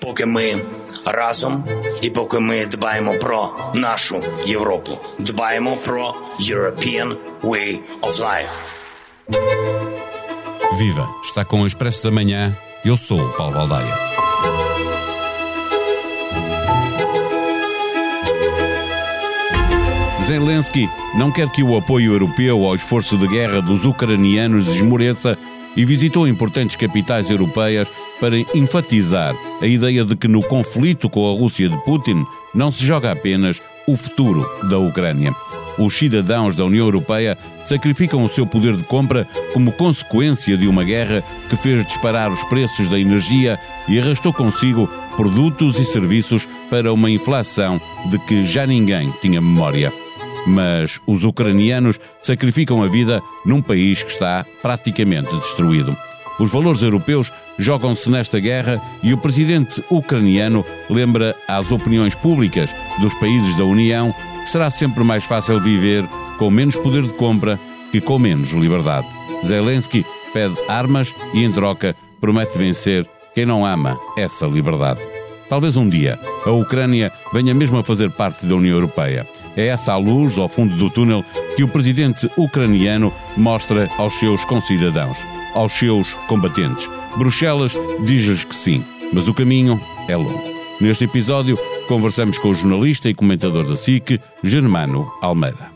Поки ми разом і поки ми дбаємо про нашу Європу, дбаємо про European Way of Life. Viva! Está com o Expresso da Manhã. Eu sou o Paulo Baldaia. Zelensky não quer que o apoio europeu ao esforço de guerra dos ucranianos esmoreça e visitou importantes capitais europeias para enfatizar a ideia de que no conflito com a Rússia de Putin não se joga apenas o futuro da Ucrânia. Os cidadãos da União Europeia sacrificam o seu poder de compra como consequência de uma guerra que fez disparar os preços da energia e arrastou consigo produtos e serviços para uma inflação de que já ninguém tinha memória. Mas os ucranianos sacrificam a vida num país que está praticamente destruído. Os valores europeus jogam-se nesta guerra e o presidente ucraniano lembra às opiniões públicas dos países da União que será sempre mais fácil viver com menos poder de compra que com menos liberdade. Zelensky pede armas e, em troca, promete vencer quem não ama essa liberdade. Talvez um dia a Ucrânia venha mesmo a fazer parte da União Europeia. É essa a luz ao fundo do túnel que o presidente ucraniano mostra aos seus concidadãos, aos seus combatentes. Bruxelas diz-lhes que sim, mas o caminho é longo. Neste episódio, conversamos com o jornalista e comentador da SIC, Germano Almeida.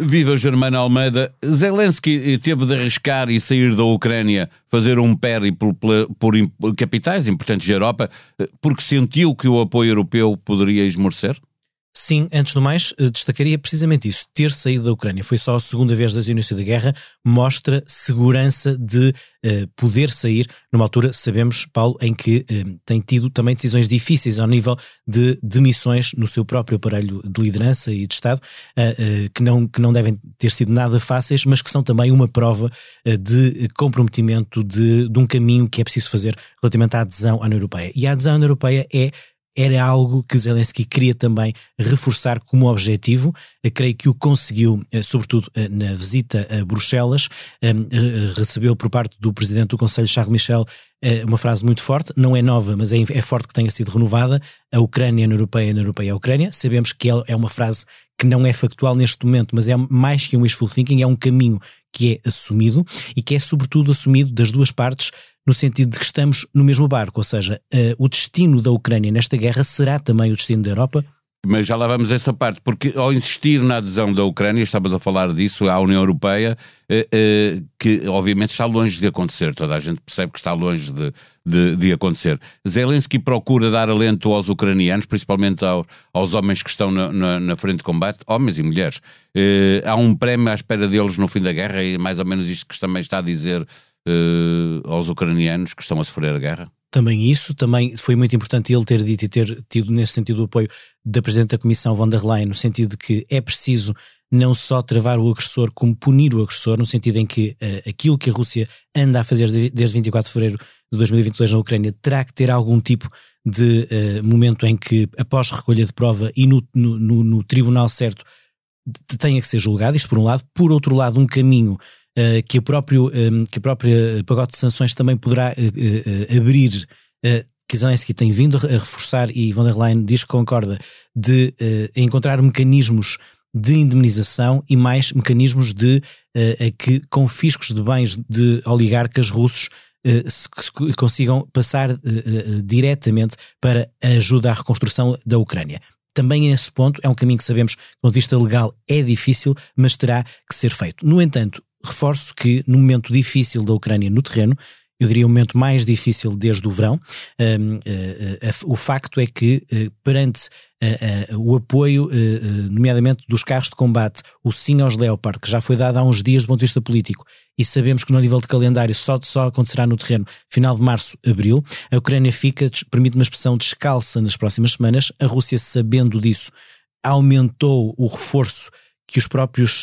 Viva Germana Almeida. Zelensky teve de arriscar e sair da Ucrânia, fazer um périplo por, capitais importantes da Europa, porque sentiu que o apoio europeu poderia esmorecer? Sim, antes do mais, eh, destacaria precisamente isso. Ter saído da Ucrânia foi só a segunda vez desde o início da guerra, mostra segurança de uh, poder sair numa altura, sabemos, Paulo, em que uh, tem tido também decisões difíceis ao nível de demissões no seu próprio aparelho de liderança e de Estado, uh, que, não, que não devem ter sido nada fáceis, mas que são também uma prova de comprometimento de, de um caminho que é preciso fazer relativamente à adesão à União Europeia. E a adesão à União Europeia é era algo que Zelensky queria também reforçar como objetivo. Eu creio que o conseguiu, eh, sobretudo eh, na visita a Bruxelas. Eh, recebeu por parte do presidente do Conselho, Charles Michel, uma frase muito forte, não é nova, mas é, é forte que tenha sido renovada. A Ucrânia na Europeia, na Europeia a Ucrânia. Sabemos que é uma frase que não é factual neste momento, mas é mais que um wishful thinking, é um caminho que é assumido e que é sobretudo assumido das duas partes no sentido de que estamos no mesmo barco, ou seja, uh, o destino da Ucrânia nesta guerra será também o destino da Europa? Mas já lá vamos a essa parte, porque ao insistir na adesão da Ucrânia, estavas a falar disso, à União Europeia, eh, eh, que obviamente está longe de acontecer, toda a gente percebe que está longe de, de, de acontecer. Zelensky procura dar alento aos ucranianos, principalmente ao, aos homens que estão na, na, na, frente de combate, homens e mulheres. há um prémio à espera deles no fim da guerra, e mais ou menos isto que também está a dizer uh, aos ucranianos que estão a sofrer a guerra? Também isso, também foi muito importante ele ter dito e ter tido nesse sentido o apoio da Presidente da Comissão von der Leyen, no sentido de que é preciso não só travar o agressor, como punir o agressor, no sentido em que uh, aquilo que a Rússia anda a fazer desde 24 de fevereiro de 2022 na Ucrânia terá que ter algum tipo de uh, momento em que, após recolha de prova e no, no, no, no tribunal certo, tenha que ser julgado, isto por um lado. Por outro lado, um caminho uh, que, o próprio, um, que a própria pacote de sanções também poderá uh, abrir, que Zelensky tem vindo a reforçar e von der Leyen diz que concorda, de encontrar mecanismos de indemnização e mais mecanismos de que confiscos de bens de oligarcas russos se, consigam passar diretamente para a ajuda à reconstrução da Ucrânia. Também nesse ponto é um caminho que sabemos que, do ponto de vista legal, é difícil, mas terá que ser feito. No entanto, reforço que no momento difícil da Ucrânia no terreno, eu diria o momento mais difícil desde o verão. Uh, uh, o facto é que, uh, perante o apoio, nomeadamente dos carros de combate, o sim aos Leopard, que já foi dado há uns dias do ponto de vista político, e sabemos que no nível de calendário só, só acontecerá no terreno final de março, abril, a Ucrânia fica, permite uma expressão descalça nas próximas semanas. A Rússia, sabendo disso, aumentou o reforço que os próprios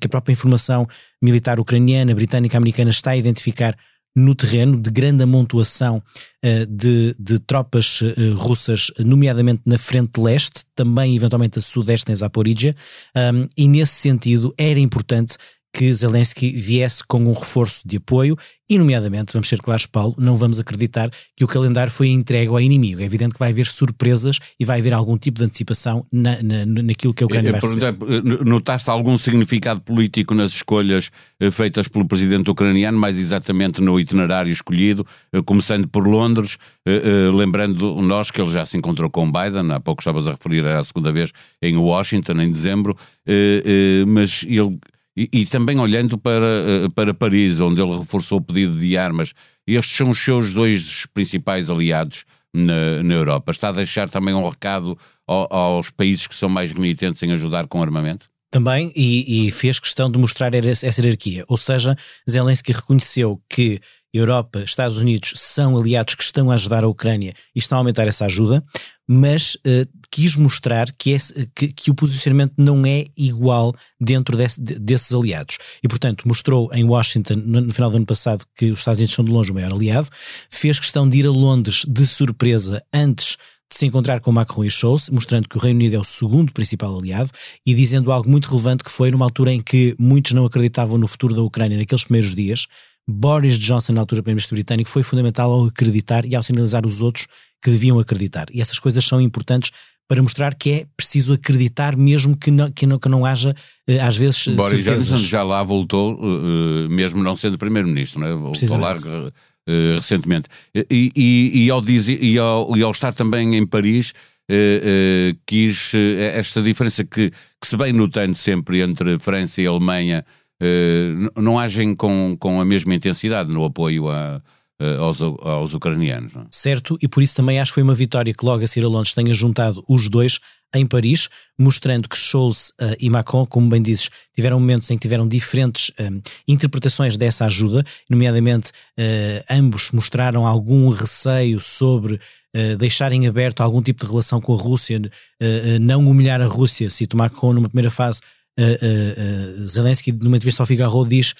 que a própria informação militar ucraniana, britânica, americana está a identificar no terreno de grande amontoação uh, de, de, tropas uh, russas, nomeadamente na frente leste, também eventualmente a sudeste em Zaporizhia, um, e nesse sentido era importante que Zelensky viesse com um reforço de apoio e, nomeadamente, vamos ser claros, Paulo, não vamos acreditar que o calendário foi entregue ao inimigo. É evidente que vai haver surpresas e vai haver algum tipo de antecipação na, na, naquilo que a Ucrânia vai receber. Notaste algum significado político nas escolhas eh, feitas pelo presidente ucraniano, mais exatamente no itinerário escolhido, eh, começando por Londres, eh, lembrando nós que ele já se encontrou com Biden, há pouco estavas a referir, era a segunda vez em Washington, em dezembro, mas ele e, e, também olhando para, eh, para Paris, onde ele reforçou o pedido de armas. Estes são os seus dois principais aliados na, na Europa. Está a deixar também um recado ao, aos países que são mais renitentes em ajudar com armamento? Também, e, e fez questão de mostrar essa hierarquia. Ou seja, Zelensky reconheceu que Europa, Estados Unidos são aliados que estão a ajudar a Ucrânia e estão a aumentar essa ajuda, mas uh, quis mostrar que, que, que, o posicionamento não é igual dentro desse, desses aliados. E, portanto, mostrou em Washington, no, no, final do ano passado, que os Estados Unidos são de longe o maior aliado, fez questão de ir a Londres de surpresa antes de se encontrar com Macron e Scholz, mostrando que o Reino Unido é o segundo principal aliado e dizendo algo muito relevante que foi numa altura em que muitos não acreditavam no futuro da Ucrânia naqueles primeiros dias, Boris Johnson, na altura Primeiro-Ministro britânico, foi fundamental ao acreditar e ao sinalizar os outros que deviam acreditar. E essas coisas são importantes para mostrar que é preciso acreditar mesmo que não, que não, que não haja, eh, às vezes, Boris certezas. Johnson já lá voltou, uh, mesmo não sendo Primeiro-Ministro, né? voltou lá recentemente. E, e, e, ao dizer, e, ao, e ao estar também em Paris, uh, quis esta diferença que, que se vem notando sempre entre França e Alemanha, não agem com, com a mesma intensidade no apoio a eh, aos, aos ucranianos. É? Certo, e por isso também acho que foi uma vitória que logo a seguir a Londres tenha juntado os dois em Paris, mostrando que Scholz uh, e Macron, como bem dizes, tiveram momentos em que tiveram diferentes um, eh, interpretações dessa ajuda, nomeadamente uh, ambos mostraram algum receio sobre uh, deixarem aberto algum tipo de relação com a Rússia, não humilhar a Rússia, cito Macron numa primeira fase, Zelensky numa entrevista ao Figaro diz eh,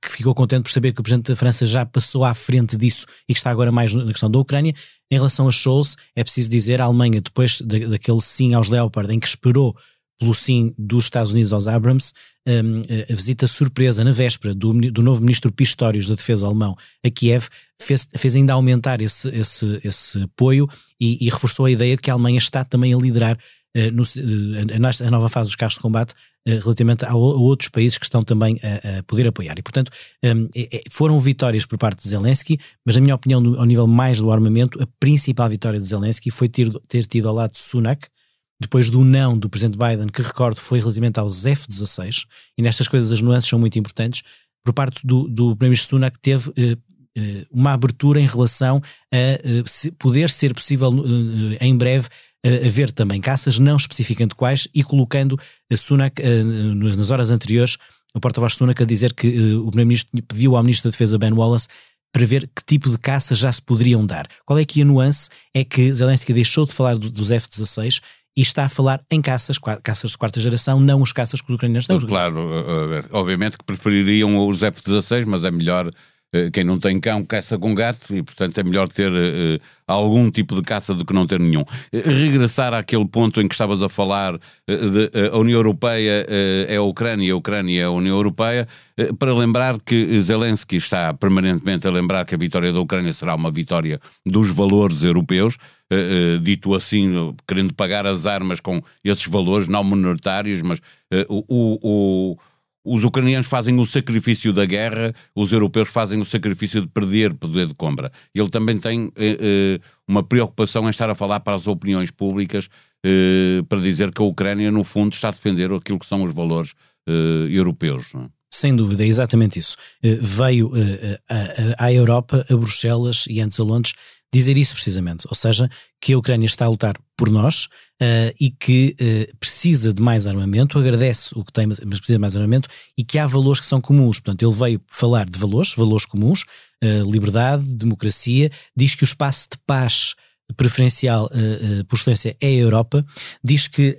que ficou contente por saber que o Presidente da França já passou à frente disso e que está agora mais na questão da Ucrânia. Em relação a Scholz, é preciso dizer, a Alemanha, depois daquele sim aos Leopard, em que esperou pelo sim dos Estados Unidos aos Abrams, um, a visita surpresa na véspera do, do novo ministro Pistorius da Defesa alemão a Kiev fez, fez ainda aumentar esse, esse, esse apoio e, e, reforçou a ideia de que a Alemanha está também a liderar no, uh, a, a, nova fase dos carros de combate eh, relativamente a, outros países que estão também a, a poder apoiar. E, portanto, um, é, foram vitórias por parte de Zelensky, mas, na minha opinião, ao nível mais do armamento, a principal vitória de Zelensky foi ter, ter tido ao lado de Sunak, depois do não do presidente Biden, que recordo foi relativamente aos F-16, e nestas coisas as nuances são muito importantes, por parte do, do primeiro-ministro Sunak teve uma abertura em relação a poder ser possível em breve haver também caças, não especificando quais, e colocando a Sunak nas horas anteriores, o porta-voz Sunak a dizer que o Primeiro-Ministro pediu ao Ministro da Defesa Ben Wallace para ver que tipo de caças já se poderiam dar. Qual é que a nuance? É que Zelensky deixou de falar dos F-16 e está a falar em caças, caças de quarta geração, não os caças que os ucranianos têm. Claro, obviamente que prefeririam os F-16, mas é melhor eh, quem não tem cão caça com gato e, portanto, é melhor ter uh, algum tipo de caça do que não ter nenhum. Regressar àquele ponto em que estavas a falar uh, de a União Europeia é a Ucrânia, a Ucrânia é a União Europeia, para lembrar que Zelensky está permanentemente a lembrar que a vitória da Ucrânia será uma vitória dos valores europeus, dito assim, querendo pagar as armas com esses valores, não monetários, mas o, o os ucranianos fazem o sacrifício da guerra, os europeus fazem o sacrifício de perder poder de compra. Ele também tem eh, eh, uma preocupação em estar a falar para as opiniões públicas eh, para dizer que a Ucrânia, no fundo, está a defender aquilo que são os valores eh, europeus. Não é? Sem dúvida, é exatamente isso. Eh, veio eh, à Europa, a Bruxelas e antes a Londres, dizer isso precisamente. Ou seja, que a Ucrânia está a lutar por nós uh, e que uh, precisa de mais armamento, agradece o que tem, mas precisa de mais armamento e que há valores que são comuns. Portanto, ele veio falar de valores, valores comuns, uh, liberdade, democracia, diz que o espaço de paz preferencial por excelência é a Europa, diz que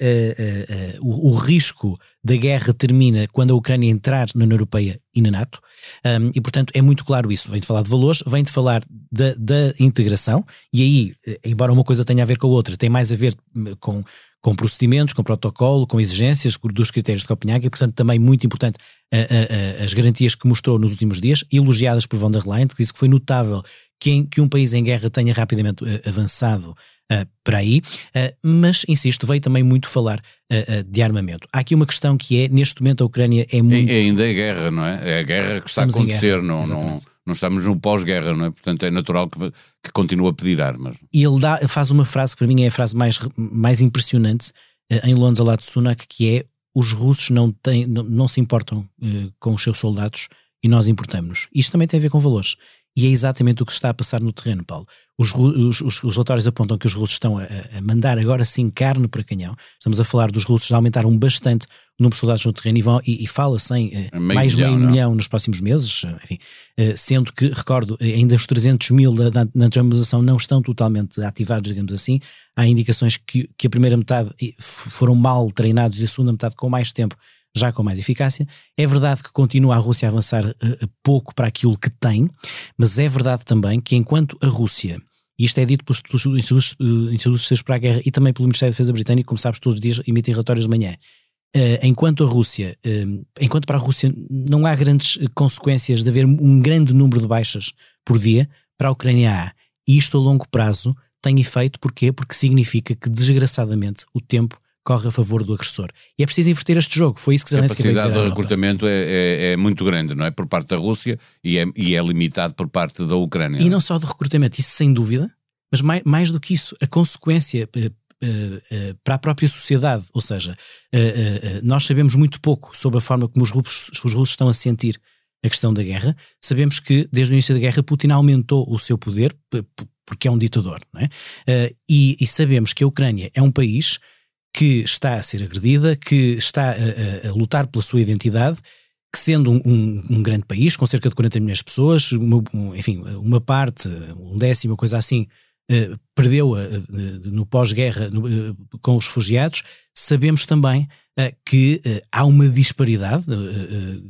o, o, risco da guerra termina quando a Ucrânia entrar na União Europeia e na NATO, um, e portanto é muito claro isso. Vem de falar de valores, vem de falar da, integração, e aí, eh, embora uma coisa tenha a ver com a outra, tem mais a ver hum, com, com procedimentos, com protocolo, com exigências dos critérios de Copenhague, e portanto também muito importante a, a, a, as garantias que mostrou nos últimos dias, elogiadas por von der Leyen, que disse que foi notável que, em, que um país em guerra tenha rapidamente uh, avançado uh, para aí, uh, mas, insisto, veio também muito falar uh, de armamento. Há aqui uma questão que é, neste momento a Ucrânia é muito... É, ainda é guerra, não é? É a guerra que está estamos a acontecer, não, não, não estamos no pós-guerra, não é? Portanto é natural que, que continue a pedir armas. E ele dá, faz uma frase que para mim é a frase mais, mais impressionante em Londres ao lado de Sunak, que é os russos não, têm, não, não se importam com os seus soldados e nós importamos-nos. Isto também tem a ver com valores. E é exatamente o que está a passar no terreno, Paulo. Os, os, os, os relatórios apontam que os russos estão a, a, mandar agora sim carne para canhão. Estamos a falar dos russos, já aumentaram bastante o número de soldados no terreno e, vão, e, e fala-se em eh, mais de meio não? milhão nos próximos meses, eh, enfim, eh, sendo que, recordo, ainda os 300 mil da, da, da não estão totalmente ativados, digamos assim. Há indicações que, que a primeira metade foram mal treinados e a segunda metade com mais tempo já com mais eficácia. É verdade que continua a Rússia a avançar uh, pouco para aquilo que tem, mas é verdade também que enquanto a Rússia, e isto é dito pelos, pelos institutos, uh, institutos para a guerra e também pelo Ministério da Defesa britânico, como sabes, todos os dias emitem relatórios de manhã. Uh, enquanto a Rússia, uh, enquanto para a Rússia não há grandes consequências de haver um grande número de baixas por dia, para a Ucrânia há. E isto a longo prazo tem efeito, porquê? Porque significa que desgraçadamente o tempo corre a favor do agressor. E é preciso inverter este jogo. Foi isso que Zelensky dizer. A capacidade de recrutamento é, é, é, muito grande, não é? Por parte da Rússia e é, e é limitado por parte da Ucrânia. E não só de recrutamento, isso sem dúvida, mas mais, mais do que isso, a consequência uh, uh, para a própria sociedade. Ou seja, nós sabemos muito pouco sobre a forma como os russos, os russos estão a sentir a questão da guerra. Sabemos que desde o início da guerra Putin aumentou o seu poder porque é um ditador, não é? E, e sabemos que a Ucrânia é um país que está a ser agredida, que está a, a, a lutar pela sua identidade, que sendo um, um, um, grande país, com cerca de 40 milhões de pessoas, uma, um, enfim, uma parte, um décimo, coisa assim, uh, perdeu uh, no pós-guerra uh, com os refugiados, sabemos também que há uma disparidade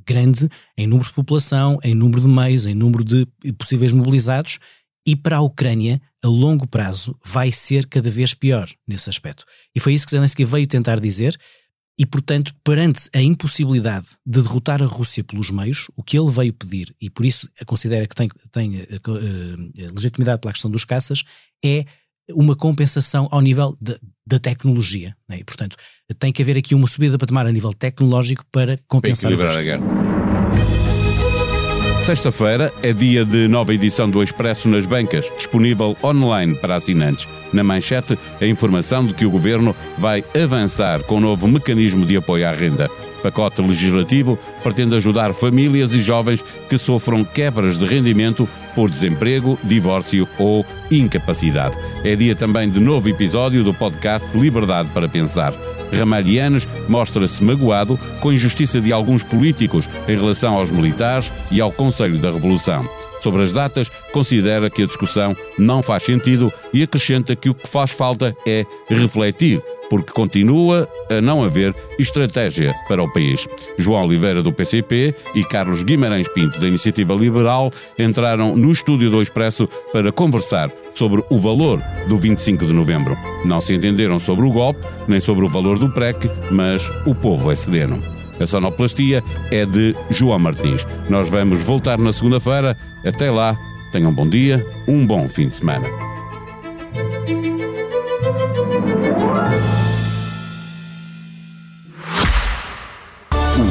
grande em número de população, em número de meios, em número de possíveis mobilizados, e para a Ucrânia, a longo prazo, vai ser cada vez pior nesse aspecto. E foi isso que Zelensky veio tentar dizer, e portanto, perante a impossibilidade de derrotar a Rússia pelos meios, o que ele veio pedir, e por isso considera que tem, tem uh, legitimidade pela questão dos caças, é uma compensação ao nível de, da tecnologia. Né? E, portanto, tem que haver aqui uma subida para tomar a nível tecnológico para compensar para a guerra. Sexta-feira é dia de nova edição do Expresso nas bancas, disponível online para assinantes. Na manchete, a informação de que o governo vai avançar com o um novo mecanismo de apoio à renda. Pacote legislativo pretende ajudar famílias e jovens que sofram quebras de rendimento por desemprego, divórcio ou incapacidade. É dia também de novo episódio do podcast Liberdade para Pensar. Ramalhianes mostra-se magoado com a injustiça de alguns políticos em relação aos militares e ao Conselho da Revolução. Sobre as datas, considera que a discussão não faz sentido e acrescenta que o que faz falta é refletir porque continua a não haver estratégia para o país. João Oliveira, do PCP, e Carlos Guimarães Pinto, da Iniciativa Liberal, entraram no estúdio do Expresso para conversar sobre o valor do 25 de novembro. Não se entenderam sobre o golpe, nem sobre o valor do PREC, mas o povo é sereno. A sonoplastia é de João Martins. Nós vamos voltar na segunda-feira. Até lá, tenham um bom dia, um bom fim de semana.